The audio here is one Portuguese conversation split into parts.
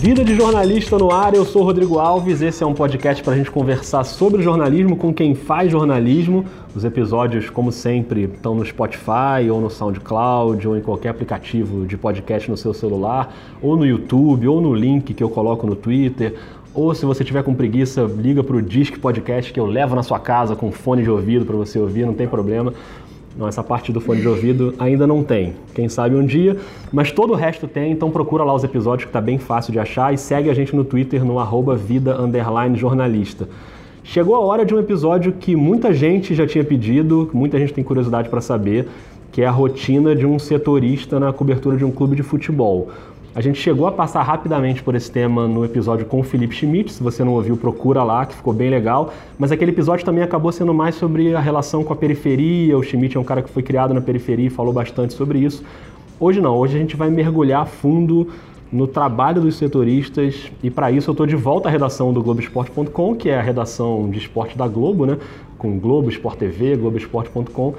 Vida de jornalista no ar, eu sou Rodrigo Alves. Esse é um podcast para a gente conversar sobre jornalismo com quem faz jornalismo. Os episódios, como sempre, estão no Spotify ou no SoundCloud ou em qualquer aplicativo de podcast no seu celular, ou no YouTube, ou no link que eu coloco no Twitter. Ou se você tiver com preguiça, liga para o Disc Podcast que eu levo na sua casa com fone de ouvido para você ouvir, não tem problema. Não, essa parte do fone de ouvido ainda não tem. Quem sabe um dia, mas todo o resto tem, então procura lá os episódios que tá bem fácil de achar e segue a gente no Twitter no arroba vida jornalista. Chegou a hora de um episódio que muita gente já tinha pedido, muita gente tem curiosidade para saber, que é a rotina de um setorista na cobertura de um clube de futebol. A gente chegou a passar rapidamente por esse tema no episódio com o Felipe Schmidt. Se você não ouviu, procura lá, que ficou bem legal. Mas aquele episódio também acabou sendo mais sobre a relação com a periferia. O Schmidt é um cara que foi criado na periferia e falou bastante sobre isso. Hoje não, hoje a gente vai mergulhar fundo no trabalho dos setoristas e para isso eu estou de volta à redação do Globoesporte.com, que é a redação de esporte da Globo, né? Com Globo, Sport TV, Globoesporte.com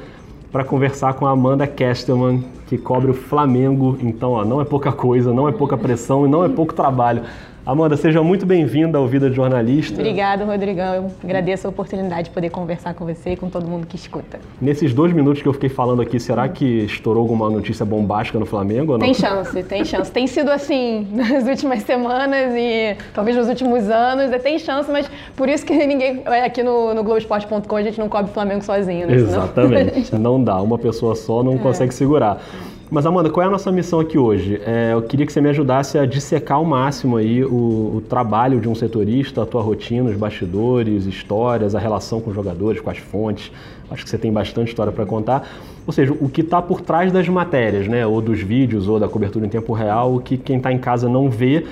para conversar com a Amanda Kestelman, que cobre o Flamengo. Então, ó, não é pouca coisa, não é pouca pressão e não é pouco trabalho. Amanda, seja muito bem-vinda ao Vida de Jornalista. Obrigada, Rodrigão. Eu agradeço a oportunidade de poder conversar com você e com todo mundo que escuta. Nesses dois minutos que eu fiquei falando aqui, será que estourou alguma notícia bombástica no Flamengo? Tem chance, tem chance. Tem sido assim nas últimas semanas e talvez nos últimos anos. Tem chance, mas por isso que ninguém aqui no, no Globoesporte.com a gente não cobre Flamengo sozinho. Né? Exatamente. Senão... não dá. Uma pessoa só não é. consegue segurar. Mas Amanda, qual é a nossa missão aqui hoje? É, eu queria que você me ajudasse a dissecar ao máximo aí o, o, trabalho de um setorista, a tua rotina, os bastidores, histórias, a relação com os jogadores, com as fontes. Acho que você tem bastante história para contar. Ou seja, o que está por trás das matérias, né? Ou dos vídeos, ou da cobertura em tempo real, o que quem está em casa não vê.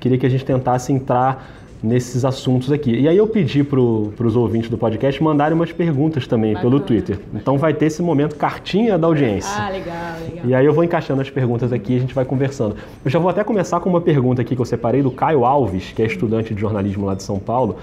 Queria que a gente tentasse entrar nesses assuntos aqui. E aí eu pedi para os ouvintes do podcast mandarem umas perguntas também Bacana. pelo Twitter. Então vai ter esse momento cartinha da audiência. Ah, legal, legal. E aí eu vou encaixando as perguntas aqui e a gente vai conversando. Eu já vou até começar com uma pergunta aqui que eu separei do Caio Alves, que é estudante de jornalismo lá de São Paulo.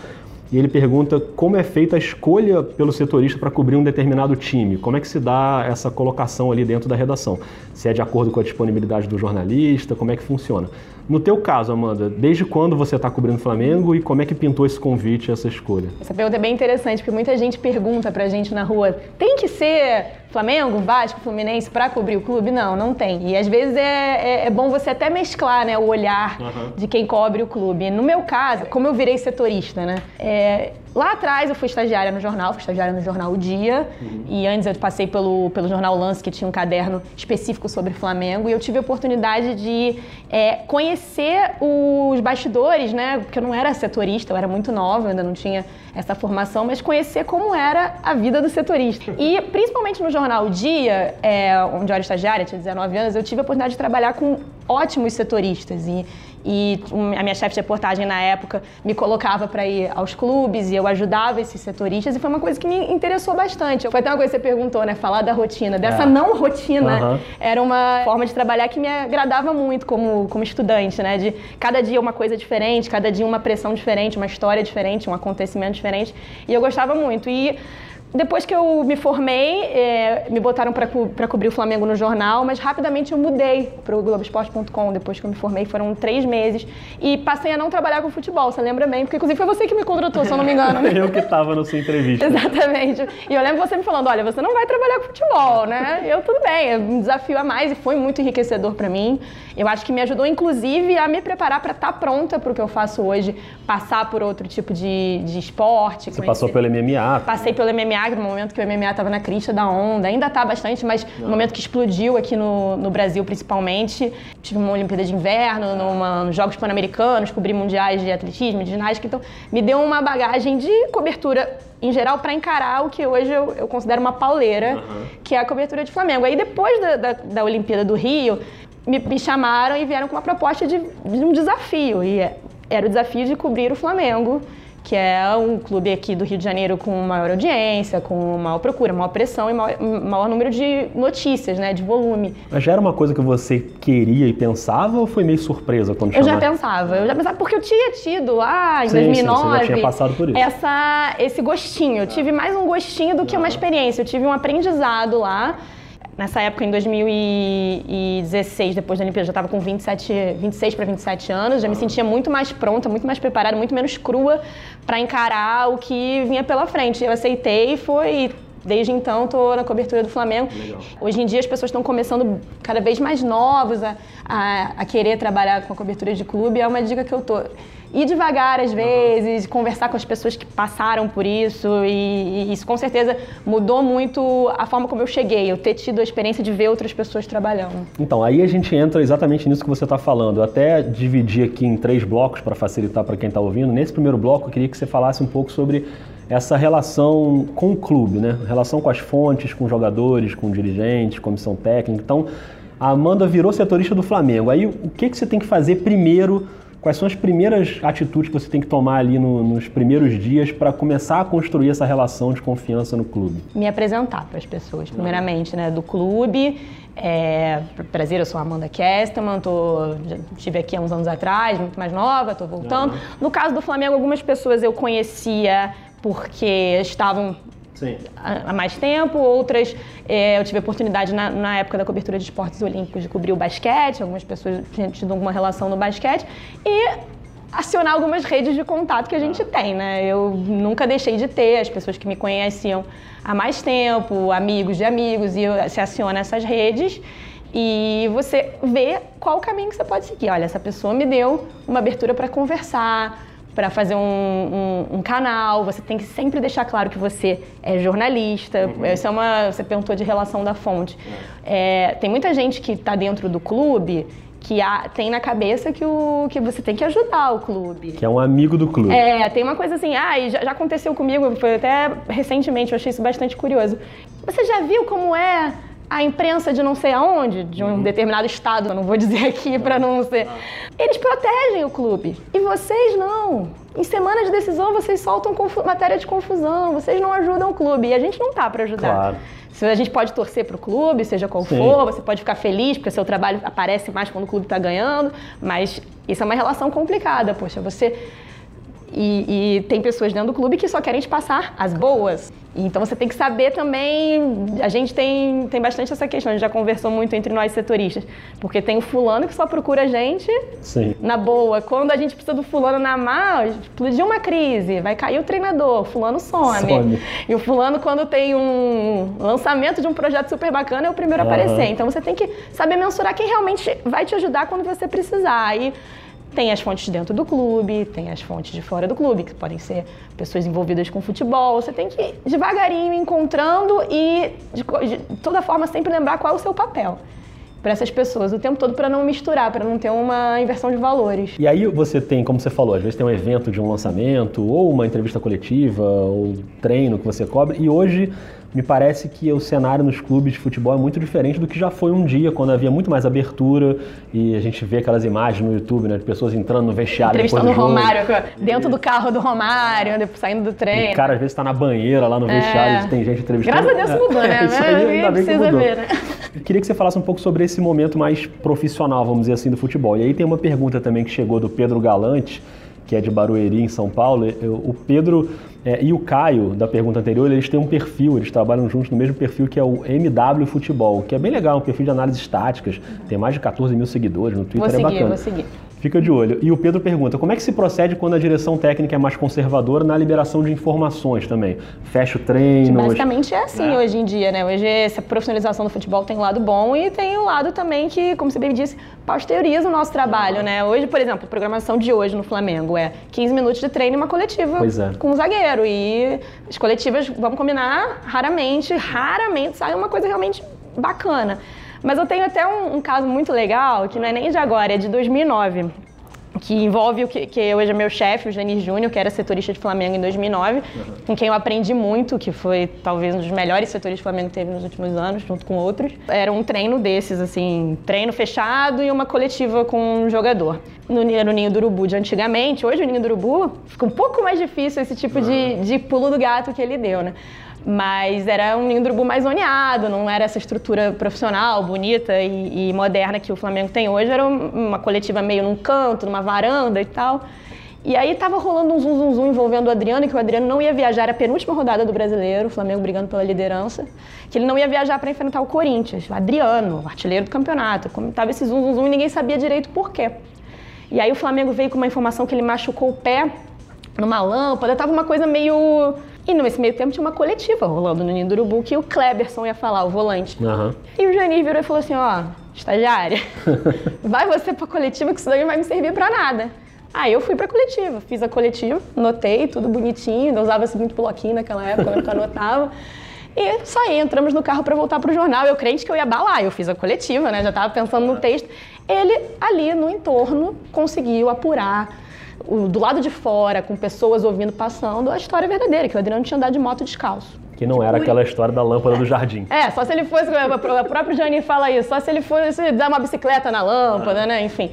E ele pergunta como é feita a escolha pelo setorista para cobrir um determinado time. Como é que se dá essa colocação ali dentro da redação? Se é de acordo com a disponibilidade do jornalista, como é que funciona? No teu caso, Amanda, desde quando você está cobrindo o Flamengo e como é que pintou esse convite, essa escolha? Essa pergunta é bem interessante, porque muita gente pergunta pra gente na rua, tem que ser Flamengo, Vasco, Fluminense para cobrir o clube? Não, não tem. E às vezes é, é, é bom você até mesclar né, o olhar uhum. de quem cobre o clube. No meu caso, como eu virei setorista, né? É, Lá atrás eu fui estagiária no jornal, fui estagiária no jornal O Dia, uhum. e antes eu passei pelo, pelo jornal Lance, que tinha um caderno específico sobre Flamengo, e eu tive a oportunidade de é, conhecer os bastidores, né? Porque eu não era setorista, eu era muito nova, eu ainda não tinha essa formação, mas conhecer como era a vida do setorista. E principalmente no jornal O Dia, é, onde eu era estagiária, tinha 19 anos, eu tive a oportunidade de trabalhar com ótimos setoristas. E e a minha chefe de reportagem na época me colocava para ir aos clubes e eu ajudava esses setoristas e foi uma coisa que me interessou bastante. Foi até uma coisa que você perguntou, né? Falar da rotina. Dessa é. não rotina uhum. era uma forma de trabalhar que me agradava muito como, como estudante, né? De cada dia uma coisa diferente, cada dia uma pressão diferente, uma história diferente, um acontecimento diferente. E eu gostava muito. E depois que eu me formei, é, me botaram para co cobrir o Flamengo no jornal, mas rapidamente eu mudei para o Globoesporte.com. Depois que eu me formei, foram três meses. E passei a não trabalhar com futebol, você lembra bem? Porque, inclusive, foi você que me contratou, se eu não me engano. Né? eu que estava na sua entrevista. Exatamente. E eu lembro você me falando: olha, você não vai trabalhar com futebol, né? Eu, tudo bem, é um desafio a mais e foi muito enriquecedor para mim. Eu acho que me ajudou, inclusive, a me preparar para estar tá pronta para o que eu faço hoje, passar por outro tipo de, de esporte. Você conhecer. passou pelo MMA? Passei pelo MMA no momento que o MMA estava na crista da onda, ainda está bastante, mas Não. no momento que explodiu aqui no, no Brasil, principalmente. Tive uma Olimpíada de Inverno, numa, nos Jogos Pan-Americanos, cobri mundiais de atletismo, de ginástica, então me deu uma bagagem de cobertura em geral, para encarar o que hoje eu, eu considero uma pauleira, uhum. que é a cobertura de Flamengo. Aí depois da, da, da Olimpíada do Rio, me, me, chamaram e vieram com uma proposta de, de um desafio. E é, era o desafio de cobrir o Flamengo que é um clube aqui do Rio de Janeiro com maior audiência, com maior procura, maior pressão e maior, maior, número de notícias, né, de volume. Mas já era uma coisa que você queria e pensava ou foi meio surpresa quando Eu já pensava, eu já pensava porque eu tinha tido lá em sim, 2009 sim, você já tinha passado por isso. Essa, esse gostinho, eu tive mais um gostinho do que uma experiência, eu tive um aprendizado lá nessa época, em 2016, depois da Olimpíada, já estava com 27, 26 para 27 anos, já me sentia muito mais pronta, muito mais preparada, muito menos crua para encarar o que vinha pela frente. Eu aceitei e foi Desde então, estou na cobertura do Flamengo. Legal. Hoje em dia, as pessoas estão começando cada vez mais novos a, a, a, querer trabalhar com a cobertura de clube. É uma dica que eu tô. Ir devagar, às vezes, uhum. conversar com as pessoas que passaram por isso. E, e, isso, com certeza, mudou muito a forma como eu cheguei. Eu ter tido a experiência de ver outras pessoas trabalhando. Então, aí a gente entra exatamente nisso que você está falando. Eu até dividi aqui em três blocos para facilitar para quem está ouvindo. Nesse primeiro bloco, eu queria que você falasse um pouco sobre essa relação com o clube, né? Relação com as fontes, com jogadores, com dirigentes, comissão técnica. Então, a Amanda virou setorista do Flamengo. Aí, o que, que você tem que fazer primeiro? Quais são as primeiras atitudes que você tem que tomar ali no, nos primeiros dias para começar a construir essa relação de confiança no clube? Me apresentar para as pessoas, primeiramente, né, do clube. É, prazer, eu sou a Amanda Kesterman, tô, já estive aqui há uns anos atrás, muito mais nova, estou voltando. Uhum. No caso do Flamengo, algumas pessoas eu conhecia porque estavam há mais tempo, outras é, eu tive a oportunidade na, na, época da cobertura de esportes olímpicos de cobrir o basquete, algumas pessoas tinham tido alguma relação no basquete e acionar algumas redes de contato que a gente tem, né? Eu nunca deixei de ter, as pessoas que me conheciam há mais tempo, amigos de amigos, e você aciona essas redes e você vê qual o caminho que você pode seguir. Olha, essa pessoa me deu uma abertura para conversar, para fazer um, um, um, canal, você tem que sempre deixar claro que você é jornalista. Uhum. Essa é uma. Você perguntou de relação da fonte. É, tem muita gente que está dentro do clube que há, tem na cabeça que, o, que você tem que ajudar o clube. Que é um amigo do clube. É, tem uma coisa assim, ah, já, já aconteceu comigo, foi até recentemente, eu achei isso bastante curioso. Você já viu como é a imprensa de não sei aonde, de um uhum. determinado estado, eu não vou dizer aqui para não ser. Eles protegem o clube. E vocês não. Em semana de decisão, vocês soltam matéria de confusão, vocês não ajudam o clube. E a gente não tá para ajudar. Claro. Se a gente pode torcer para o clube, seja qual Sim. for, você pode ficar feliz porque seu trabalho aparece mais quando o clube está ganhando, mas isso é uma relação complicada. Poxa, você e, e, tem pessoas dentro do clube que só querem te passar as boas. Então você tem que saber também. A gente tem, tem bastante essa questão, a gente já conversou muito entre nós setoristas. Porque tem o fulano que só procura a gente Sim. na boa. Quando a gente precisa do fulano na mal, explodiu uma crise, vai cair o treinador, fulano some. some. E o fulano, quando tem um lançamento de um projeto super bacana, é o primeiro uhum. a aparecer. Então você tem que saber mensurar quem realmente vai te ajudar quando você precisar. E tem as fontes dentro do clube, tem as fontes de fora do clube, que podem ser pessoas envolvidas com futebol. Você tem que ir devagarinho encontrando e, de, de toda forma, sempre lembrar qual é o seu papel para essas pessoas o tempo todo para não misturar, para não ter uma inversão de valores. E aí você tem, como você falou, às vezes tem um evento de um lançamento ou uma entrevista coletiva ou treino que você cobre e hoje me parece que o cenário nos clubes de futebol é muito diferente do que já foi um dia, quando havia muito mais abertura e a gente vê aquelas imagens no YouTube, né, de pessoas entrando no vestiário. Entrevistando o Romário, dentro do carro do Romário, saindo do treino. O cara às vezes está na banheira lá no é. vestiário, tem gente entrevistando. Graças a Deus mudou, né? É, isso aí, ainda bem que mudou. Ver, né? Queria que você falasse um pouco sobre esse momento mais profissional, vamos dizer assim, do futebol. E aí tem uma pergunta também que chegou do Pedro Galante, que é de Barueri, em São Paulo. O Pedro é, e o Caio, da pergunta anterior, eles têm um perfil, eles trabalham juntos no mesmo perfil que é o MW Futebol, que é bem legal, um perfil de análise estáticas, tem mais de 14 mil seguidores no Twitter, vou é seguir, bacana. Vou seguir. Fica de olho. E o Pedro pergunta: como é que se procede quando a direção técnica é mais conservadora na liberação de informações também? Fecha o treino? Basicamente é assim é. hoje em dia, né? Hoje essa profissionalização do futebol tem um lado bom e tem um lado também que, como você bem disse, pasteuriza o nosso trabalho, né? Hoje, por exemplo, a programação de hoje no Flamengo é 15 minutos de treino e uma coletiva é. com o um zagueiro. E as coletivas, vamos combinar, raramente, raramente sai uma coisa realmente bacana. Mas eu tenho até um, um, caso muito legal, que não é nem de agora, é de 2009. Que envolve o que, que hoje é meu chefe, o Janir Júnior, que era setorista de Flamengo em 2009, uhum. com quem eu aprendi muito, que foi talvez um dos melhores setores que o Flamengo teve nos últimos anos, junto com outros. Era um treino desses, assim, treino fechado e uma coletiva com um jogador. No, no Ninho do Urubu de antigamente, hoje o Ninho do Urubu fica um pouco mais difícil esse tipo de, de pulo do gato que ele deu, né? Mas era um ninho urubu mais zoneado, não era essa estrutura profissional, bonita e, e, moderna que o Flamengo tem hoje, era uma coletiva meio num canto, numa varanda e tal. E aí tava rolando um zum, zum, zum envolvendo o Adriano, que o Adriano não ia viajar, era a penúltima rodada do Brasileiro, o Flamengo brigando pela liderança, que ele não ia viajar para enfrentar o Corinthians, o Adriano, artilheiro do campeonato. Como tava esse zum, zum, zum e ninguém sabia direito por quê. E aí o Flamengo veio com uma informação que ele machucou o pé numa lâmpada, tava uma coisa meio... E nesse meio tempo tinha uma coletiva rolando no Ninho do Urubu que o Kleberson ia falar, o volante. Uhum. E o Janir virou e falou assim, ó, estagiária, vai você pra coletiva que isso daí não vai me servir pra nada. Aí eu fui pra coletiva, fiz a coletiva, notei tudo bonitinho, não usava-se muito bloquinho naquela época, eu anotava. E saí, entramos no carro para voltar pro jornal. Eu crente que eu ia balar, eu fiz a coletiva, né? Já estava pensando no texto. Ele, ali no entorno, conseguiu apurar o, do lado de fora, com pessoas ouvindo, passando, a história verdadeira, que o Adriano tinha andado de moto descalço. Que não era aquela história da lâmpada do jardim. É, só se ele fosse, o próprio Jani fala isso, só se ele fosse dar uma bicicleta na lâmpada, né? Enfim.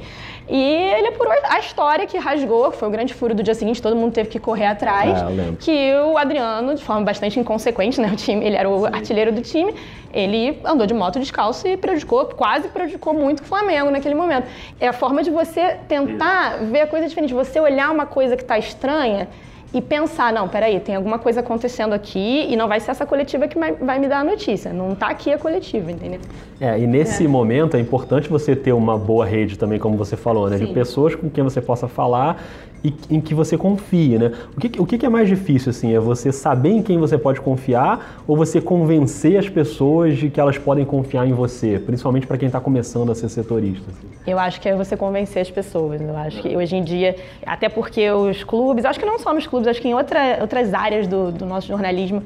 E ele apurou a história que rasgou, que foi o grande furo do dia seguinte, todo mundo teve que correr atrás. É, que o Adriano, de forma bastante inconsequente, né? O time, ele era o artilheiro do time, ele andou de moto descalço e prejudicou, quase prejudicou muito o Flamengo naquele momento. É a forma de você tentar ver a coisa diferente, você olhar uma coisa que está estranha e pensar, não, peraí, tem alguma coisa acontecendo aqui e não vai ser essa coletiva que vai, vai me dar a notícia. Não está aqui a coletiva, entendeu? É, e nesse é. momento é importante você ter uma boa rede também, como você falou, né? Sim. De pessoas com quem você possa falar e em que você confie, né? O que, o que é mais difícil, assim? É você saber em quem você pode confiar ou você convencer as pessoas de que elas podem confiar em você, principalmente para quem está começando a ser setorista? Assim? Eu acho que é você convencer as pessoas. Eu acho que hoje em dia, até porque os clubes, acho que não só nos clubes, acho que em outra, outras áreas do, do nosso jornalismo,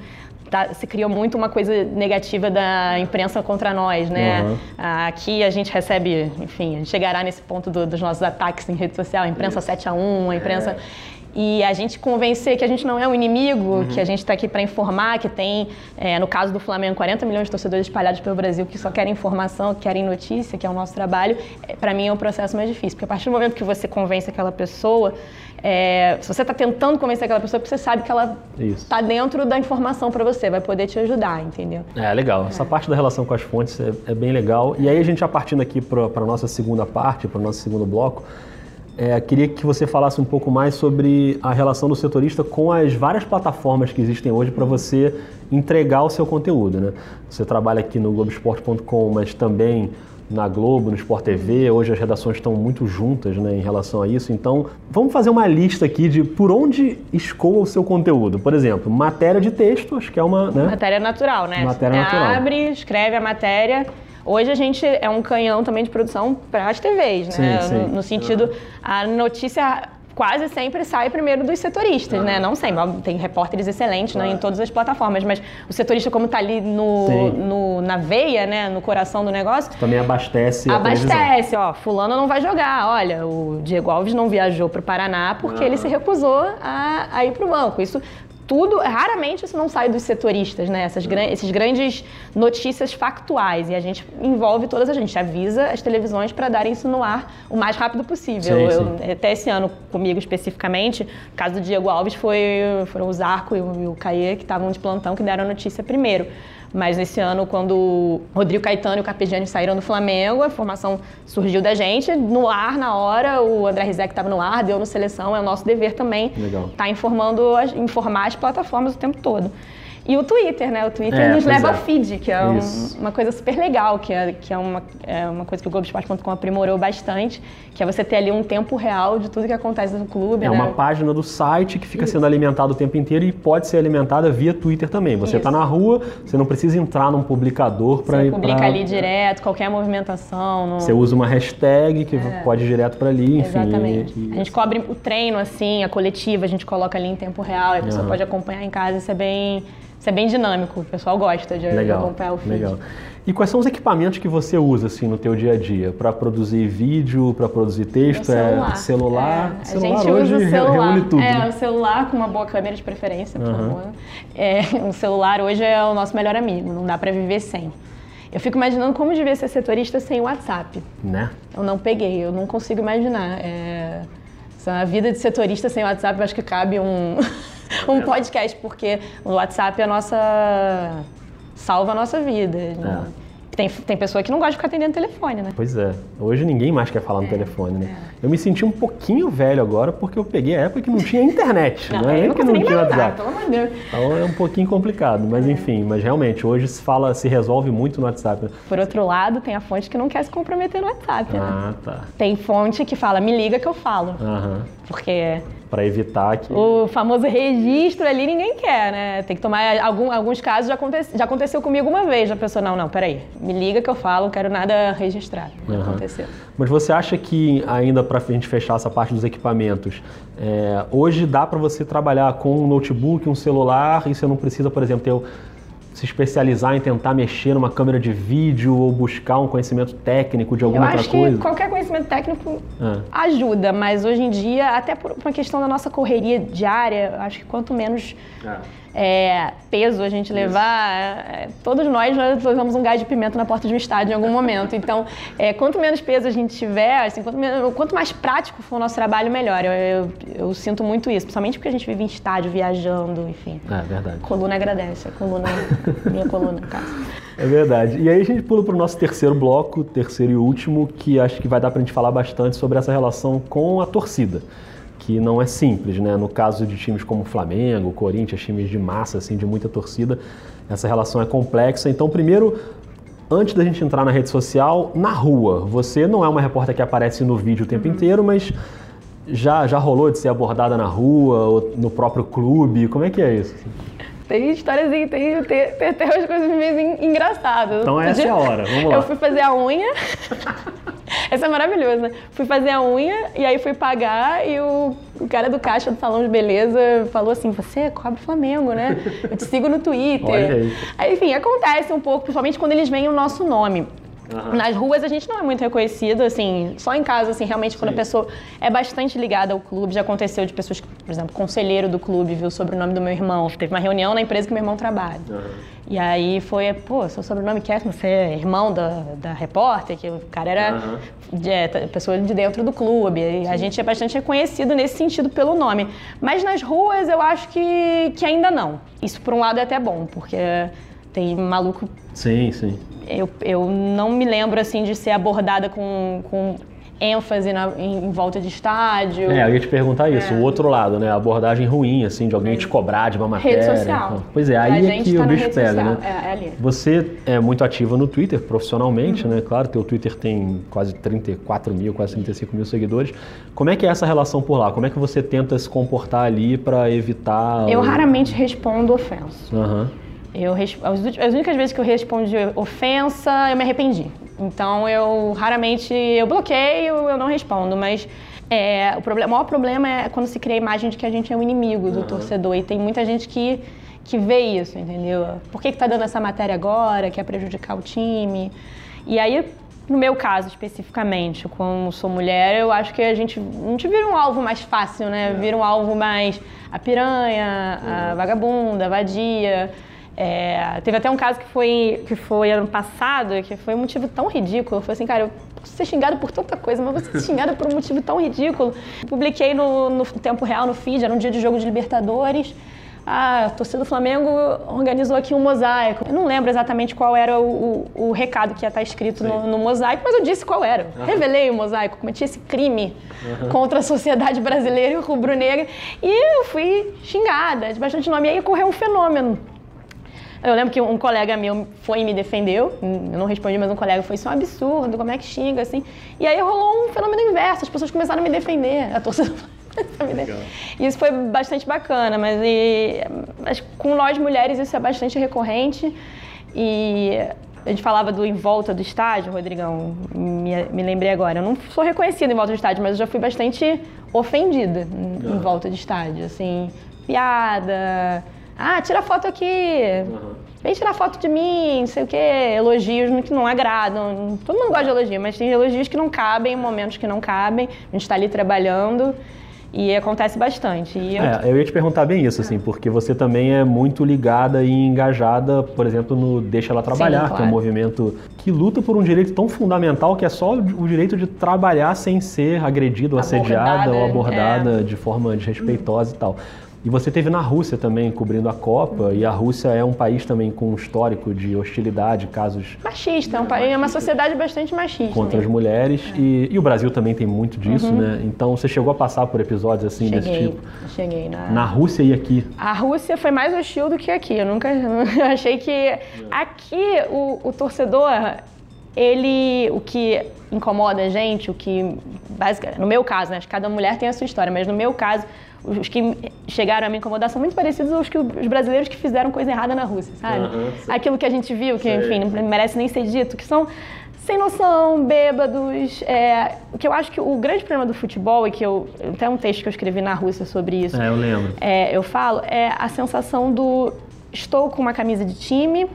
Tá, se criou muito uma coisa negativa da imprensa contra nós, né? Uhum. Aqui a gente recebe, enfim, a gente chegará nesse ponto do, dos nossos ataques em rede social, a imprensa Isso. 7 a 1 a imprensa... É e a gente convencer que a gente não é um inimigo, uhum. que a gente está aqui para informar, que tem, é, no caso do Flamengo, 40 milhões de torcedores espalhados pelo Brasil que só querem informação, que querem notícia, que é o nosso trabalho, é, para mim é um processo mais difícil. Porque a partir do momento que você convence aquela pessoa, é, se você está tentando convencer aquela pessoa, você sabe que ela está dentro da informação para você, vai poder te ajudar, entendeu? É, legal. Essa parte da relação com as fontes é, é bem legal. E aí a gente já partindo aqui para a nossa segunda parte, para o nosso segundo bloco, é, queria que você falasse um pouco mais sobre a relação do setorista com as várias plataformas que existem hoje para você entregar o seu conteúdo. Né? Você trabalha aqui no Globoesporte.com, mas também na Globo, no Sport TV. Hoje as redações estão muito juntas né, em relação a isso. Então, vamos fazer uma lista aqui de por onde escoa o seu conteúdo. Por exemplo, matéria de texto, acho que é uma. Né? Matéria natural, né? Matéria natural. Abre, escreve a matéria. Hoje a gente é um canhão também de produção para as TVs, né? Sim, sim. No, no sentido, a notícia quase sempre sai primeiro dos setoristas, né? Não sempre, tem repórteres excelentes né, em todas as plataformas, mas o setorista como está ali no, no, na veia, né, no coração do negócio... Também abastece Abastece, ó, fulano não vai jogar, olha, o Diego Alves não viajou para o Paraná porque ele se recusou a, a ir para o banco. Isso tudo, raramente isso não sai dos setoristas, né? Essas, esses grandes notícias factuais. E a gente envolve todas, a gente avisa as televisões para darem isso no ar o mais rápido possível. Sim, sim. Eu, até esse ano, comigo especificamente, o caso do Diego Alves foi, foram o Zarco e o, e o Caê, que estavam de plantão, que deram a notícia primeiro. Mas nesse ano, quando o Rodrigo Caetano e o Carpegiani saíram do Flamengo, a formação surgiu da gente, no ar, na hora, o André Rizek estava no ar, deu no seleção, é o nosso dever também estar tá informando, informar as plataformas o tempo todo. E o Twitter, né? O Twitter é, nos leva é. ao feed, que é um, uma coisa super legal, que é, que é, uma, é uma coisa que o Globoesporte.com aprimorou bastante, que é você ter ali um tempo real de tudo que acontece no clube. É né? uma página do site que fica Isso. sendo alimentada o tempo inteiro e pode ser alimentada via Twitter também. Você está na rua, você não precisa entrar num publicador para ir. Publica pra... ali direto, qualquer movimentação. No... Você usa uma hashtag que é. pode ir direto para ali, enfim. Exatamente. E... A gente cobre o treino, assim, a coletiva, a gente coloca ali em tempo real, a pessoa uhum. pode acompanhar em casa, isso é bem isso é bem dinâmico, o pessoal gosta de legal, acompanhar o feed. Legal. E quais são os equipamentos que você usa assim no teu dia a dia para produzir vídeo, para produzir texto? celular. É celular. É, celular a gente hoje usa o celular. reúne tudo. É, né? o celular com uma boa câmera de preferência, por uhum. favor. É, o celular hoje é o nosso melhor amigo, não dá para viver sem. Eu fico imaginando como devia ser setorista sem WhatsApp. Né? Eu não peguei, eu não consigo imaginar. É... A vida de setorista sem WhatsApp, eu acho que cabe um um podcast, porque o WhatsApp é a nossa. salva a nossa vida. É. Tem, tem pessoa que não gosta de ficar atendendo telefone, né? Pois é. Hoje ninguém mais quer falar no é, telefone, né? É. Eu me senti um pouquinho velho agora porque eu peguei a época que não tinha internet, não, não é nem que não tinha WhatsApp. Então é um pouquinho complicado, mas é. enfim, mas realmente hoje se fala, se resolve muito no WhatsApp. Né? Por outro lado, tem a fonte que não quer se comprometer no WhatsApp, né? Ah, tá. Tem fonte que fala, me liga que eu falo. Aham. Porque para evitar que. O famoso registro ali ninguém quer, né? Tem que tomar. Algum, alguns casos já, aconte, já aconteceu comigo uma vez. A pessoa, não, não, peraí, me liga que eu falo, não quero nada registrado. Uhum. Aconteceu. Mas você acha que, ainda para a gente fechar essa parte dos equipamentos, é, hoje dá para você trabalhar com um notebook, um celular, e você não precisa, por exemplo, ter se especializar em tentar mexer numa câmera de vídeo ou buscar um conhecimento técnico de alguma outra coisa? Eu acho que qualquer conhecimento técnico é. ajuda, mas hoje em dia, até por uma questão da nossa correria diária, acho que quanto menos é é, peso a gente levar, é, todos nós, nós levamos um gás de pimenta na porta de um estádio em algum momento. Então, é, quanto menos peso a gente tiver, assim, quanto, menos, quanto, mais prático for o nosso trabalho, melhor. Eu, eu, eu, sinto muito isso, principalmente porque a gente vive em estádio, viajando, enfim. É verdade. Coluna agradece, a coluna, minha coluna, no caso. É verdade. E aí a gente pula para o nosso terceiro bloco, terceiro e último, que acho que vai dar para a gente falar bastante sobre essa relação com a torcida que não é simples, né? No caso de times como Flamengo, Corinthians, times de massa, assim, de muita torcida, essa relação é complexa. Então, primeiro, antes da gente entrar na rede social, na rua, você não é uma repórter que aparece no vídeo o tempo uhum. inteiro, mas já, já rolou de ser abordada na rua ou no próprio clube? Como é que é isso? Tem histórias, tem, tem, tem, tem até umas coisas meio engraçadas. Então essa é a hora, vamos lá. Eu fui fazer a unha. Essa é maravilhosa, né? Fui fazer a unha e aí fui pagar e o, o cara do caixa do salão de beleza falou assim: Você cobre Flamengo, né? Eu te sigo no Twitter. Olha aí. aí. Enfim, acontece um pouco, principalmente quando eles veem o nosso nome. Uhum. Nas ruas a gente não é muito reconhecido, assim, só em casa, assim, realmente quando Sim. a pessoa é bastante ligada ao clube. Já aconteceu de pessoas que, por exemplo, conselheiro do clube viu o sobrenome do meu irmão. Teve uma reunião na empresa que meu irmão trabalha. Uhum. E aí foi, pô, seu sobrenome Kessman, você é irmão da, da repórter, que o cara era uhum. de, é, pessoa de dentro do clube. E a gente é bastante reconhecido nesse sentido pelo nome. Mas nas ruas eu acho que, que ainda não. Isso por um lado é até bom, porque tem maluco. Sim, sim. Eu, eu não me lembro assim de ser abordada com, com ênfase na, em, em, volta de estádio. É, eu ia te perguntar isso, é. o outro lado, né? A abordagem ruim, assim, de alguém te cobrar de uma matéria. Rede social. Pois é, aí é que tá o bicho pega, social. né? É, é ali. Você é muito ativa no Twitter, profissionalmente, uhum. né? Claro, teu Twitter tem quase 34 mil, quase 35 mil seguidores. Como é que é essa relação por lá? Como é que você tenta se comportar ali para evitar... Eu o... raramente respondo. Aham. Uhum. Eu, as, as únicas vezes que eu respondi ofensa, eu me arrependi. Então eu raramente eu bloqueio, eu não respondo, mas é, o, problema, o maior problema é quando se cria a imagem de que a gente é um inimigo do uhum. torcedor e tem muita gente que, que vê isso, entendeu? Por que está dando essa matéria agora? Quer prejudicar o time? E aí, no meu caso especificamente, como sou mulher, eu acho que a gente, a gente vira um alvo mais fácil, né? É. Vira um alvo mais a piranha, a uhum. vagabunda, a vadia. É, teve até um caso que foi, que foi ano passado, que foi um motivo tão ridículo. Foi assim, cara, eu posso ser xingado por tanta coisa, mas você ser xingada por um motivo tão ridículo. Publiquei no, no tempo real, no feed, era um dia de jogo de Libertadores. Ah, a torcida do Flamengo organizou aqui um mosaico. Eu não lembro exatamente qual era o, o, o recado que ia estar escrito no, no, mosaico, mas eu disse qual era. Uhum. Revelei o mosaico, cometi esse crime uhum. contra a sociedade brasileira e o rubro-negra. E eu fui xingada de bastante nome. E aí ocorreu um fenômeno eu lembro que um colega meu foi e me defendeu, eu não respondi, mas um colega foi, isso é um absurdo, como é que xinga, assim. E aí rolou um fenômeno inverso, as pessoas começaram a me defender, a torcida e isso foi bastante bacana, mas, e, mas com nós mulheres isso é bastante recorrente. E a gente falava do em volta do estádio, Rodrigão, me, me lembrei agora. Eu não sou reconhecida em volta do estádio, mas eu já fui bastante ofendida em, em volta de estádio. Assim, piada, ah, tira foto aqui. Uhum. Vem tirar foto de mim, não sei o quê. Elogios que não agradam. Todo mundo gosta de elogio, mas tem elogios que não cabem, momentos que não cabem. A gente está ali trabalhando. E acontece bastante. E eu... É, eu ia te perguntar bem isso, assim, porque você também é muito ligada e engajada, por exemplo, no Deixa Ela Trabalhar, Sim, claro. que é um movimento que luta por um direito tão fundamental que é só o direito de trabalhar sem ser agredido, assediada ou abordada é. de forma desrespeitosa e tal. E você teve na Rússia também cobrindo a Copa, uhum. e a Rússia é um país também com um histórico de hostilidade, casos. Machista, é, um país, é uma sociedade bastante machista. Contra as mulheres. É. E, e, o Brasil também tem muito disso, uhum. né? Então você chegou a passar por episódios assim cheguei, desse tipo? Cheguei. Na... na Rússia e aqui? A Rússia foi mais hostil do que aqui. Eu nunca. Eu achei que. Aqui o, o torcedor, ele. O que incomoda a gente, o que. No meu caso, né? Cada mulher tem a sua história, mas no meu caso os que chegaram a me incomodar são muito parecidos aos que os brasileiros que fizeram coisa errada na Rússia, sabe? Uhum, Aquilo que a gente viu, que, enfim, não merece nem ser dito, que são sem noção, bêbados. É, o que eu acho que o grande problema do futebol, e que eu. Até um texto que eu escrevi na Rússia sobre isso. É, eu lembro. É, eu falo, é a sensação do estou com uma camisa de time,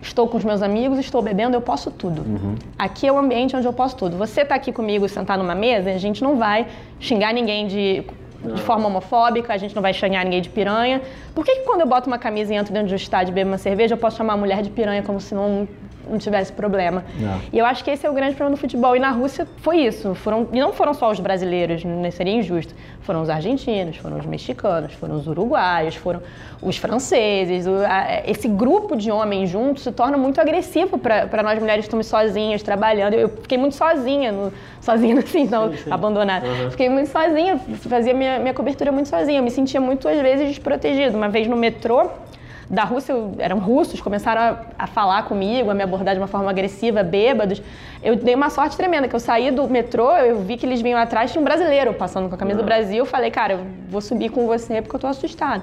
estou com os meus amigos, estou bebendo, eu posso tudo. Uhum. Aqui é o ambiente onde eu posso tudo. Você está aqui comigo sentar numa mesa, a gente não vai xingar ninguém de de forma homofóbica, a gente não vai xingar ninguém de piranha. Por que, que quando eu boto uma camisa e entro dentro de um estádio e bebo uma cerveja, eu posso chamar a mulher de piranha como se não não tivesse problema. Não. E eu acho que esse é o grande problema do futebol. E na Rússia foi isso. Foram, e não foram só os brasileiros, não seria injusto. Foram os argentinos, foram os mexicanos, foram os uruguaios, foram os franceses. O, a, esse grupo de homens juntos se torna muito agressivo para nós mulheres que estamos sozinhas, trabalhando. Eu fiquei muito sozinha, no, sozinha assim, não, sim, sim. abandonada. Uhum. Fiquei muito sozinha, fazia minha, minha cobertura muito sozinha. Eu me sentia muito, às vezes, desprotegida. Uma vez no metrô, da Rússia, eram russos, começaram a, a, falar comigo, a me abordar de uma forma agressiva, bêbados. Eu dei uma sorte tremenda, que eu saí do metrô, eu vi que eles vinham atrás, tinha um brasileiro passando com a camisa do Brasil, eu falei, cara, eu vou subir com você porque eu tô assustado.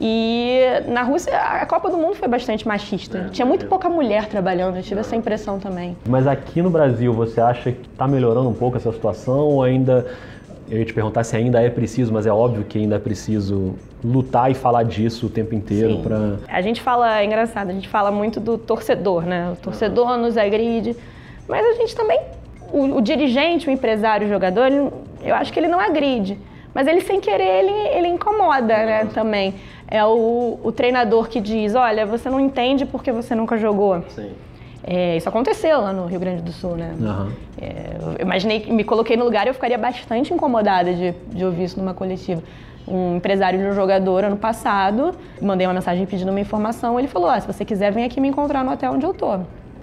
E na Rússia, a Copa do Mundo foi bastante machista. É, Tinha muito pouca mulher trabalhando, eu tive essa impressão também. Mas aqui no Brasil, você acha que está melhorando um pouco essa situação ou ainda eu ia te perguntar se ainda é preciso, mas é óbvio que ainda é preciso lutar e falar disso o tempo inteiro para. A gente fala, é engraçado, a gente fala muito do torcedor, né? O torcedor nos agride, mas a gente também, o, o dirigente, o empresário, o jogador, ele, eu acho que ele não agride, mas ele sem querer ele, ele incomoda, né? Também é o, o treinador que diz, olha, você não entende porque você nunca jogou. Sim. É, isso aconteceu lá no Rio Grande do Sul, né? Uhum. É, eu imaginei, me coloquei no lugar e eu ficaria bastante incomodada de, de ouvir isso numa coletiva. Um empresário de um jogador ano passado, mandei uma mensagem pedindo uma informação, ele falou: ah, se você quiser, vem aqui me encontrar no hotel onde eu tô.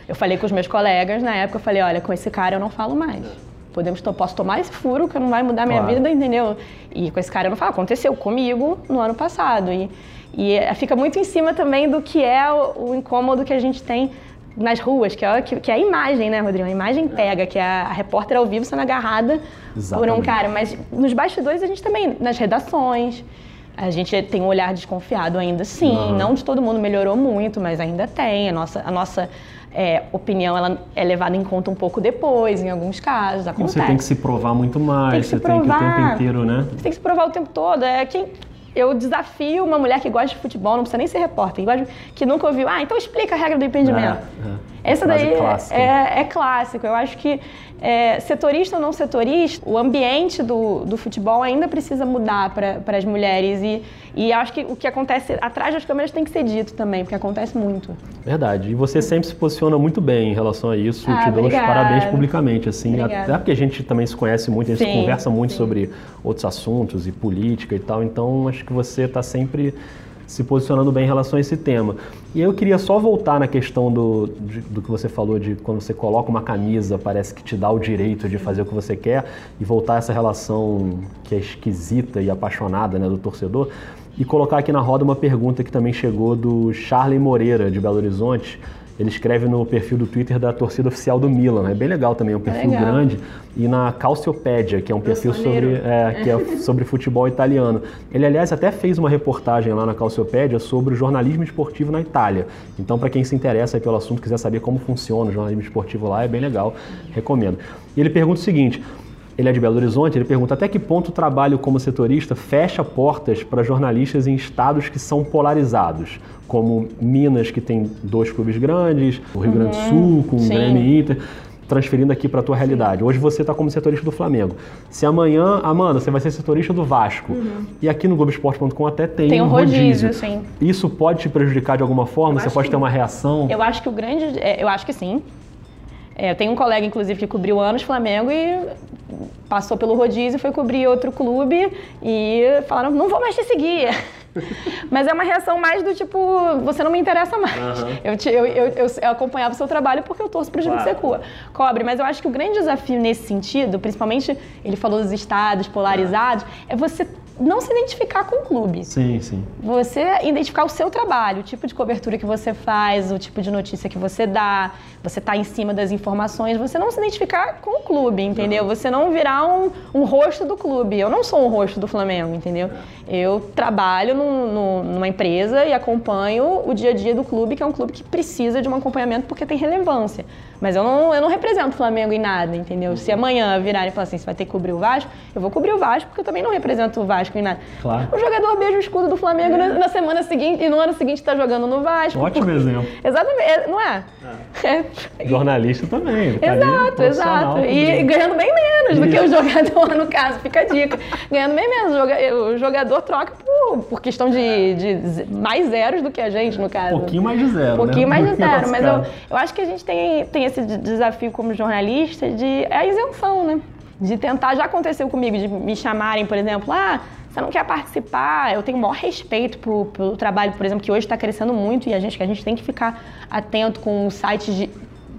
Eu falei com os meus colegas na época, eu falei: olha, com esse cara eu não falo mais. Podemos, posso tomar esse furo que não vai mudar minha claro. vida, entendeu? E com esse cara eu não falo. Aconteceu comigo no ano passado. E, e é, fica muito em cima também do que é o, o incômodo que a gente tem nas ruas, que é, que, que é a imagem, né, Rodrigo? A imagem pega, que é a, repórter ao vivo sendo agarrada Exatamente. por um cara. Mas nos bastidores a gente também, nas redações, a gente tem um olhar desconfiado ainda sim. Uhum. Não de todo mundo melhorou muito, mas ainda tem. A nossa, a nossa é, opinião ela é levada em conta um pouco depois, em alguns casos. Acontece. Você tem que se provar muito mais, tem você provar. tem que o tempo inteiro, né? Você tem que se provar o tempo todo. É quem, eu desafio uma mulher que gosta de futebol, não precisa nem ser repórter, que nunca ouviu, ah, então explica a regra do impedimento. É, é. Essa daí é, é, clássico. Eu acho que é, setorista ou não setorista, o ambiente do, do futebol ainda precisa mudar para as mulheres. E, e acho que o que acontece atrás das câmeras tem que ser dito também, porque acontece muito. Verdade. E você sempre se posiciona muito bem em relação a isso. Ah, Te dou os parabéns publicamente. assim obrigada. Até porque a gente também se conhece muito, a gente sim, conversa muito sim. sobre outros assuntos e política e tal. Então acho que você está sempre se posicionando bem em relação a esse tema. E eu queria só voltar na questão do, de, do que você falou de quando você coloca uma camisa, parece que te dá o direito de fazer o que você quer, e voltar a essa relação que é esquisita e apaixonada né, do torcedor, e colocar aqui na roda uma pergunta que também chegou do Charlie Moreira, de Belo Horizonte, ele escreve no perfil do Twitter da torcida oficial do Milan. É bem legal também, é um perfil é grande. E na Calciopédia, que é um perfil sobre, é, que é sobre futebol italiano. Ele, aliás, até fez uma reportagem lá na Calciopédia sobre o jornalismo esportivo na Itália. Então, para quem se interessa pelo assunto, quiser saber como funciona o jornalismo esportivo lá, é bem legal, recomendo. E ele pergunta o seguinte ele é de Belo Horizonte, ele pergunta até que ponto o trabalho como setorista fecha portas para jornalistas em estados que são polarizados, como Minas, que tem dois clubes grandes, o Rio Grande do uhum. Sul, com o Grêmio e Inter, transferindo aqui para a tua realidade. Hoje você está como setorista do Flamengo. Se amanhã, Amanda, você vai ser setorista do Vasco, uhum. e aqui no Globoesporte.com até tem, tem um rodízio. rodízio sim. Isso pode te prejudicar de alguma forma? Você pode ter uma reação? Eu acho que o grande... É, eu acho que sim. É, eu tenho um colega, inclusive, que cobriu anos Flamengo e passou pelo rodízio, foi cobrir outro clube e falaram, não vou mais te seguir. Mas é uma reação mais do tipo, você não me interessa mais. Uhum. Eu, te, eu, eu, eu, acompanhava o seu trabalho porque eu torço para o claro. que você cobre. Mas eu acho que o grande desafio nesse sentido, principalmente, ele falou dos estados polarizados, é você não se identificar com o clube. Sim, sim. Você identificar o seu trabalho, o tipo de cobertura que você faz, o tipo de notícia que você dá, você tá em cima das informações, você não se identificar com o clube, entendeu? Você não virar um, um, rosto do clube. Eu não sou um rosto do Flamengo, entendeu? É. Eu trabalho no, no, numa empresa e acompanho o dia a dia do clube, que é um clube que precisa de um acompanhamento porque tem relevância. Mas eu não, eu não represento o Flamengo em nada, entendeu? Uhum. Se amanhã virarem e falar assim, você vai ter que cobrir o Vasco, eu vou cobrir o Vasco porque eu também não represento o Vasco em nada. Claro. O jogador beija o escudo do Flamengo é. na, semana seguinte e no ano seguinte está jogando no Vasco. Ótimo porque... exemplo. Exatamente, é, não é? é. Jornalista também. Tá exato, exato. E ganhando bem menos Isso. do que o jogador, no caso, fica a dica. ganhando bem menos. O jogador troca por, por questão de, de mais zeros do que a gente, no caso. Um pouquinho mais de zero. Um pouquinho né? mais de zero. Mas eu, eu acho que a gente tem, tem esse desafio como jornalista de é a isenção, né? De tentar, já aconteceu comigo, de me chamarem, por exemplo, ah, você não quer participar. Eu tenho o maior respeito pro, pelo trabalho, por exemplo, que hoje está crescendo muito e a gente, que a gente tem que ficar atento com sites de,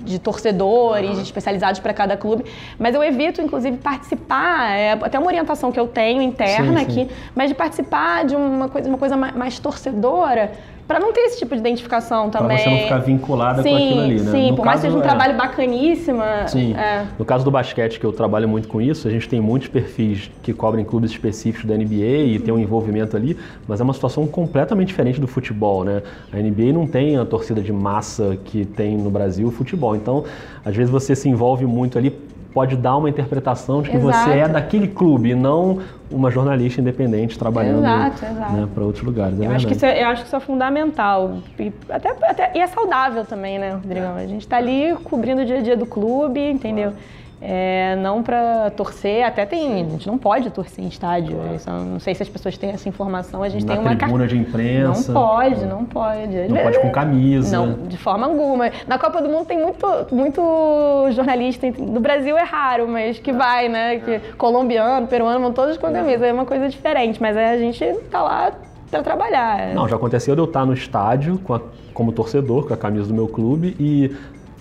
de torcedores, uhum. especializados para cada clube, mas eu evito, inclusive, participar, é até uma orientação que eu tenho interna sim, sim. aqui, mas de participar de uma coisa, uma coisa mais, mais torcedora, para não ter esse tipo de identificação também. Para você não ficar vinculada sim, com aquilo ali, né? Sim, no por mais que seja um é... trabalho bacaníssimo. Sim. É. No caso do basquete, que eu trabalho muito com isso, a gente tem muitos perfis que cobrem clubes específicos da NBA e tem um envolvimento ali, mas é uma situação completamente diferente do futebol, né? A NBA não tem a torcida de massa que tem no Brasil o futebol. Então, às vezes você se envolve muito ali pode dar uma interpretação de que exato. você é daquele clube e não uma jornalista independente trabalhando né, para outros lugares. É eu, acho que isso é, eu acho que isso é fundamental. E, até, até, e é saudável também, né, Rodrigão? A gente está ali cobrindo o dia a dia do clube, entendeu? Claro. É, não para torcer, até tem, a gente não pode torcer em estádio. Claro. não sei se as pessoas têm essa informação. A gente Na tem uma tribuna de imprensa. Não pode, não pode. Não pode com camisa. Não, de forma alguma. Na Copa do Mundo tem muito, muito jornalista. No Brasil é raro, mas que vai, né? Que colombiano, peruano, vão todos com camisa. É uma coisa diferente, mas a gente tá lá para trabalhar. Não, já aconteceu de eu estar no estádio a, como torcedor, com a camisa do meu clube, e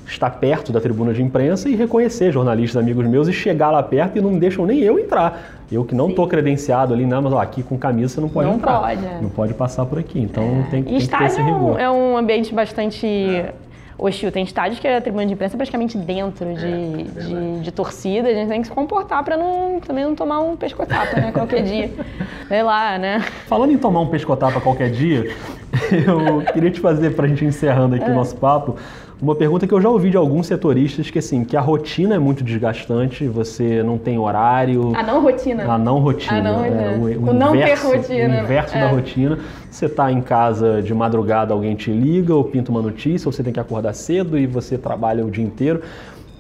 estar perto da tribuna de imprensa e reconhecer jornalistas amigos meus e chegar lá perto e não deixam nem eu entrar. Eu que não estou credenciado ali, não, mas ó, aqui com camisa você não pode não entrar. Pode, é. Não pode passar por aqui. Então é. tem, tem que ter esse rigor. É um ambiente bastante é. hostil. Tem estádios que a tribuna de imprensa é praticamente dentro de, é, de, de, torcida. A gente tem que se comportar para não, também não tomar um pescotapa, né? Qualquer dia. Sei lá, né? Falando em tomar um pescotapa qualquer dia, eu queria te fazer, para a gente encerrando aqui o é. nosso papo, uma pergunta que eu já ouvi de alguns setoristas que assim, que a rotina é muito desgastante, você não tem horário. A não rotina. A não rotina. A não, é, o, o, o não inverso, ter rotina. O inverso é. da rotina. Você está em casa de madrugada, alguém te liga ou pinta uma notícia, ou você tem que acordar cedo e você trabalha o dia inteiro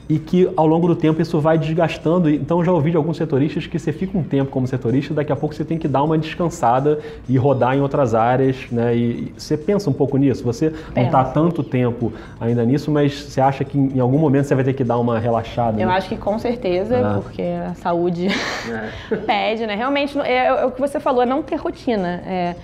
e que ao longo do tempo isso vai desgastando. Então já ouvi de alguns setoristas que você fica um tempo como setorista, daqui a pouco você tem que dar uma descansada e rodar em outras áreas, né? E você pensa um pouco nisso. Você não está tanto tempo ainda nisso, mas você acha que em algum momento você vai ter que dar uma relaxada? Eu né? acho que com certeza, ah. porque a saúde é. pede, né? Realmente é, é, o que você falou, é não ter rotina. É,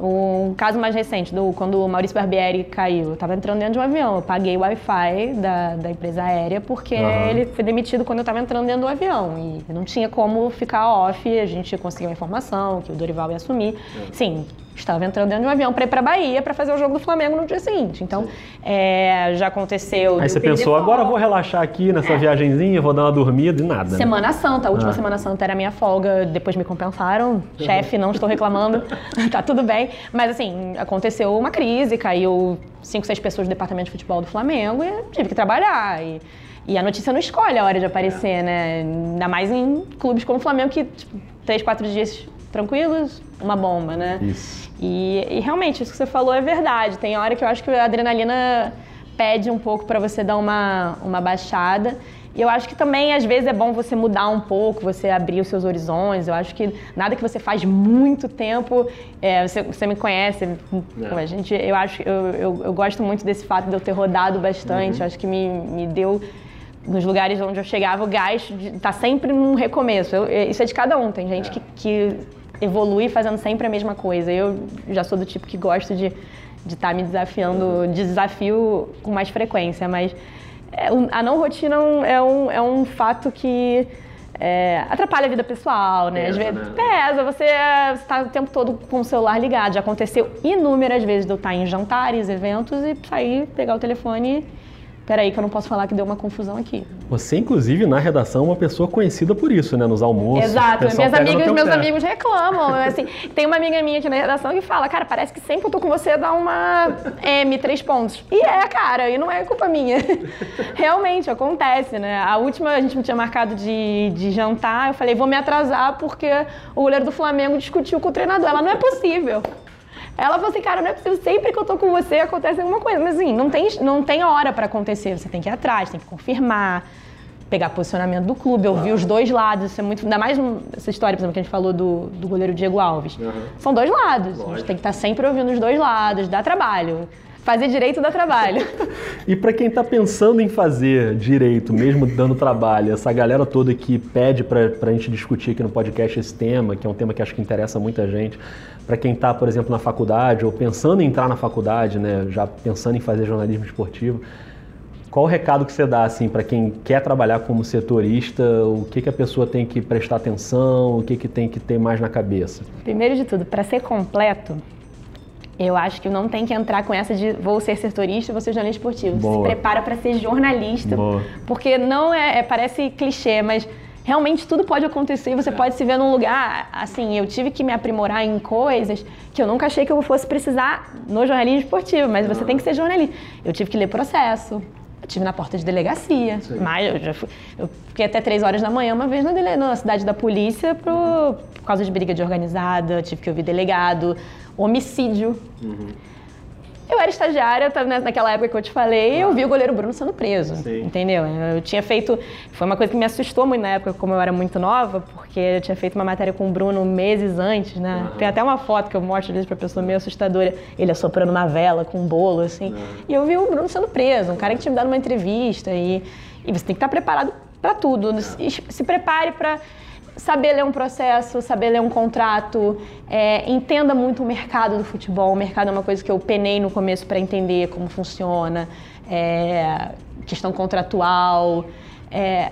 um caso mais recente, do, quando o Maurício Barbieri caiu, eu estava entrando dentro de um avião, eu paguei o Wi-Fi da, da empresa aérea porque uhum. ele foi demitido quando eu estava entrando dentro do avião e não tinha como ficar off, a gente conseguiu a informação que o Dorival ia assumir. Uhum. Sim, estava entrando dentro de um avião para ir para Bahia para fazer o jogo do Flamengo no dia seguinte. Então, é, já aconteceu. Aí você pensou, agora vou relaxar aqui nessa é. viagenzinha, vou dar uma dormida e nada. Né? Semana né? Santa, a última ah. Semana Santa era minha folga, depois me compensaram. Chefe, não estou reclamando, tá tudo bem. Mas assim, aconteceu uma crise, caiu cinco, seis pessoas do departamento de futebol do Flamengo e tive que trabalhar. E, e a notícia não escolhe a hora de aparecer, é. né? Ainda mais em clubes como o Flamengo, que tipo, três, quatro dias tranquilos, uma bomba, né? Isso. E, e, realmente, isso que você falou é verdade. Tem hora que eu acho que a adrenalina pede um pouco para você dar uma, uma baixada. E eu acho que também, às vezes, é bom você mudar um pouco, você abrir os seus horizontes. Eu acho que nada que você faz muito tempo, é, você, você, me conhece, é. a gente, eu acho, eu, eu, eu, gosto muito desse fato de eu ter rodado bastante. Uhum. Eu acho que me, me deu nos lugares onde eu chegava, o gás está sempre num recomeço. Eu, isso é de cada um. Tem gente é. que, que evolui fazendo sempre a mesma coisa. Eu já sou do tipo que gosto de de estar tá me desafiando, de desafio com mais frequência, mas é, a não rotina é um, é um fato que é, atrapalha a vida pessoal, né? Pesa, Às vezes, né? pesa, você está o tempo todo com o celular ligado. Já aconteceu inúmeras vezes de eu estar em jantares, eventos e sair, pegar o telefone peraí que eu não posso falar que deu uma confusão aqui. Você, inclusive, na redação, é uma pessoa conhecida por isso, né? Nos almoços. Exato. Minhas amigas, meus pé. amigos reclamam. Assim, tem uma amiga minha aqui na redação que fala, cara, parece que sempre eu tô com você dá uma M, três pontos. E é, cara, e não é culpa minha. Realmente, acontece, né? A última, a gente tinha marcado de, de jantar, eu falei, vou me atrasar porque o goleiro do Flamengo discutiu com o treinador. Ela, não é possível. Ela falou assim, cara, não é possível, sempre que eu tô com você acontece alguma coisa. Mas assim, não tem, não tem hora para acontecer. Você tem que ir atrás, tem que confirmar, pegar posicionamento do clube, ouvir os dois lados. Isso é muito. Ainda mais essa história, por exemplo, que a gente falou do, do goleiro Diego Alves. Uhum. São dois lados. Lógico. A gente tem que estar tá sempre ouvindo os dois lados, dá trabalho. Fazer direito dá trabalho. e para quem está pensando em fazer direito, mesmo dando trabalho, essa galera toda que pede para a gente discutir aqui no podcast esse tema, que é um tema que acho que interessa muita gente, para quem está, por exemplo, na faculdade ou pensando em entrar na faculdade, né, já pensando em fazer jornalismo esportivo, qual o recado que você dá assim para quem quer trabalhar como setorista? O que, que a pessoa tem que prestar atenção? O que, que tem que ter mais na cabeça? Primeiro de tudo, para ser completo, eu acho que não tem que entrar com essa de vou ser setorista, vou ser jornalista esportivo. Boa. Se prepara para ser jornalista, Boa. porque não é, é, parece clichê, mas realmente tudo pode acontecer. Você é. pode se ver num lugar assim. Eu tive que me aprimorar em coisas que eu nunca achei que eu fosse precisar no jornalismo esportivo, mas você tem que ser jornalista. Eu tive que ler processo. Tive na porta de delegacia, Sim. mas eu já fui, eu fiquei até três horas da manhã uma vez na, dele, na cidade da polícia pro, por causa de briga de organizada, tive que ouvir delegado, homicídio. Uhum. Eu era estagiária, naquela época que eu te falei, ah. eu vi o goleiro Bruno sendo preso, Sim. entendeu? Eu tinha feito, foi uma coisa que me assustou muito na época, como eu era muito nova, porque eu tinha feito uma matéria com o Bruno meses antes, né? Uhum. Tem até uma foto que eu mostro para pra pessoa meio assustadora, ele assoprando uma vela com um bolo, assim. Uhum. E eu vi o Bruno sendo preso, um cara que tinha me dado uma entrevista, e, e você tem que estar preparado para tudo. Se, se prepare para saber ler um processo, saber ler um contrato, é, entenda muito o mercado do futebol. O mercado é uma coisa que eu penei no começo para entender como funciona, é, questão contratual. É,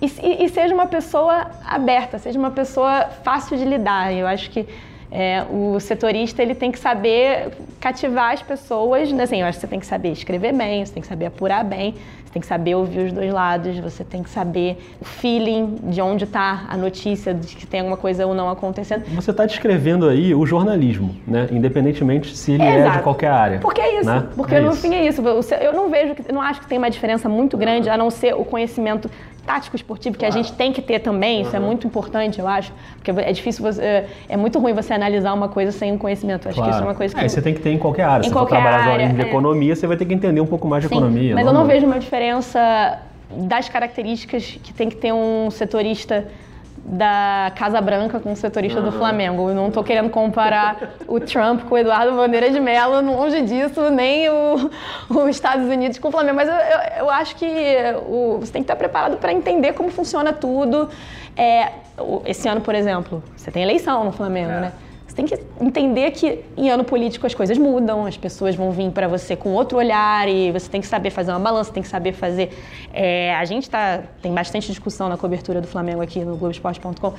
e, e, seja uma pessoa aberta, seja uma pessoa fácil de lidar. Eu acho que é, o setorista ele tem que saber cativar as pessoas. Né? Assim, eu acho que você tem que saber escrever bem, você tem que saber apurar bem, tem que saber ouvir os dois lados, você tem que saber o feeling de onde está a notícia, de que tem alguma coisa ou não acontecendo. Você está descrevendo aí o jornalismo, né? Independentemente se ele é, é de qualquer área. Porque é isso, né? porque é no isso. fim é isso. Eu não vejo, eu não acho que tem uma diferença muito grande, a não ser o conhecimento tático esportivo que claro. a gente tem que ter também, isso é muito importante, eu acho, porque é difícil você, é, é muito ruim você analisar uma coisa sem um conhecimento. acho claro. que isso é uma coisa que é, você tem que ter em qualquer área. Em Se qualquer trabalhar área, de é. economia, você vai ter que entender um pouco mais de Sim, economia. Mas não, eu não, vejo uma diferença das características que tem que ter um setorista da Casa Branca com o setorista uhum. do Flamengo. Eu não estou querendo comparar o Trump com o Eduardo Bandeira de Mello, longe disso, nem o, os Estados Unidos com o Flamengo. Mas eu, eu, eu acho que o, você tem que estar preparado para entender como funciona tudo. É, esse ano, por exemplo, você tem eleição no Flamengo, é. né? Você tem que entender que em ano político as coisas mudam, as pessoas vão vir para você com outro olhar e você tem que saber fazer uma balança, tem que saber fazer. É, a gente tá, tem bastante discussão na cobertura do Flamengo aqui no Globoesporte.com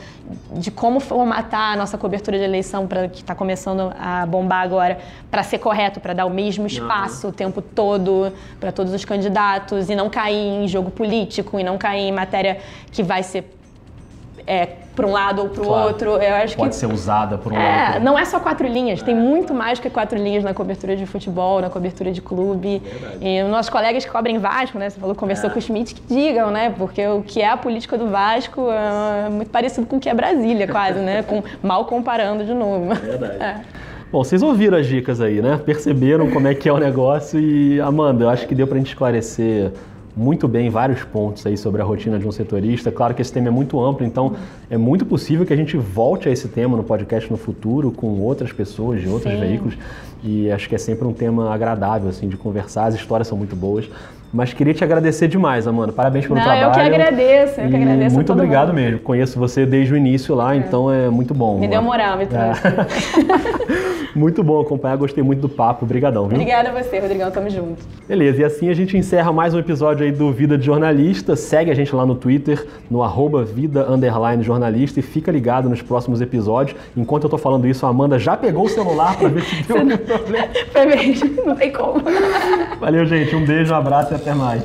de como formatar a nossa cobertura de eleição para que está começando a bombar agora para ser correto, para dar o mesmo espaço o tempo todo para todos os candidatos e não cair em jogo político e não cair em matéria que vai ser é, para um lado ou para o claro. outro. Eu acho Pode que, ser usada por um é, lado. Não é só quatro linhas, tem muito mais que quatro linhas na cobertura de futebol, na cobertura de clube. Verdade. E nossos colegas que cobrem Vasco, né? Você falou, conversou é. com o Schmidt, que digam, né? Porque o que é a política do Vasco é muito parecido com o que é Brasília, quase, né? Com, mal comparando de novo. Verdade. É. Bom, vocês ouviram as dicas aí, né? Perceberam como é que é o negócio e, Amanda, eu acho que deu para a gente esclarecer muito bem vários pontos aí sobre a rotina de um setorista. Claro que esse tema é muito amplo, então é muito possível que a gente volte a esse tema no podcast no futuro com outras pessoas de outros Sim. veículos e acho que é sempre um tema agradável assim de conversar. As histórias são muito boas. Mas queria te agradecer demais, Amanda. Parabéns pelo Não, trabalho. eu que agradeço, eu que E agradeço. a Muito obrigado mundo. mesmo. Conheço você desde o início lá, então é muito bom. Me deu moral, me trouxe. muito bom acompanhar, gostei muito do papo. Obrigadão, viu? Obrigada a você, Rodrigão. Tamo junto. Beleza, e assim a gente encerra mais um episódio aí do Vida de Jornalista. Segue a gente lá no Twitter, no arroba vida jornalista e fica ligado nos próximos episódios. Enquanto eu tô falando isso, a Amanda já pegou o celular para ver se deu algum problema. Foi mesmo, não tem como. Valeu, gente. Um beijo, um abraço e até mais.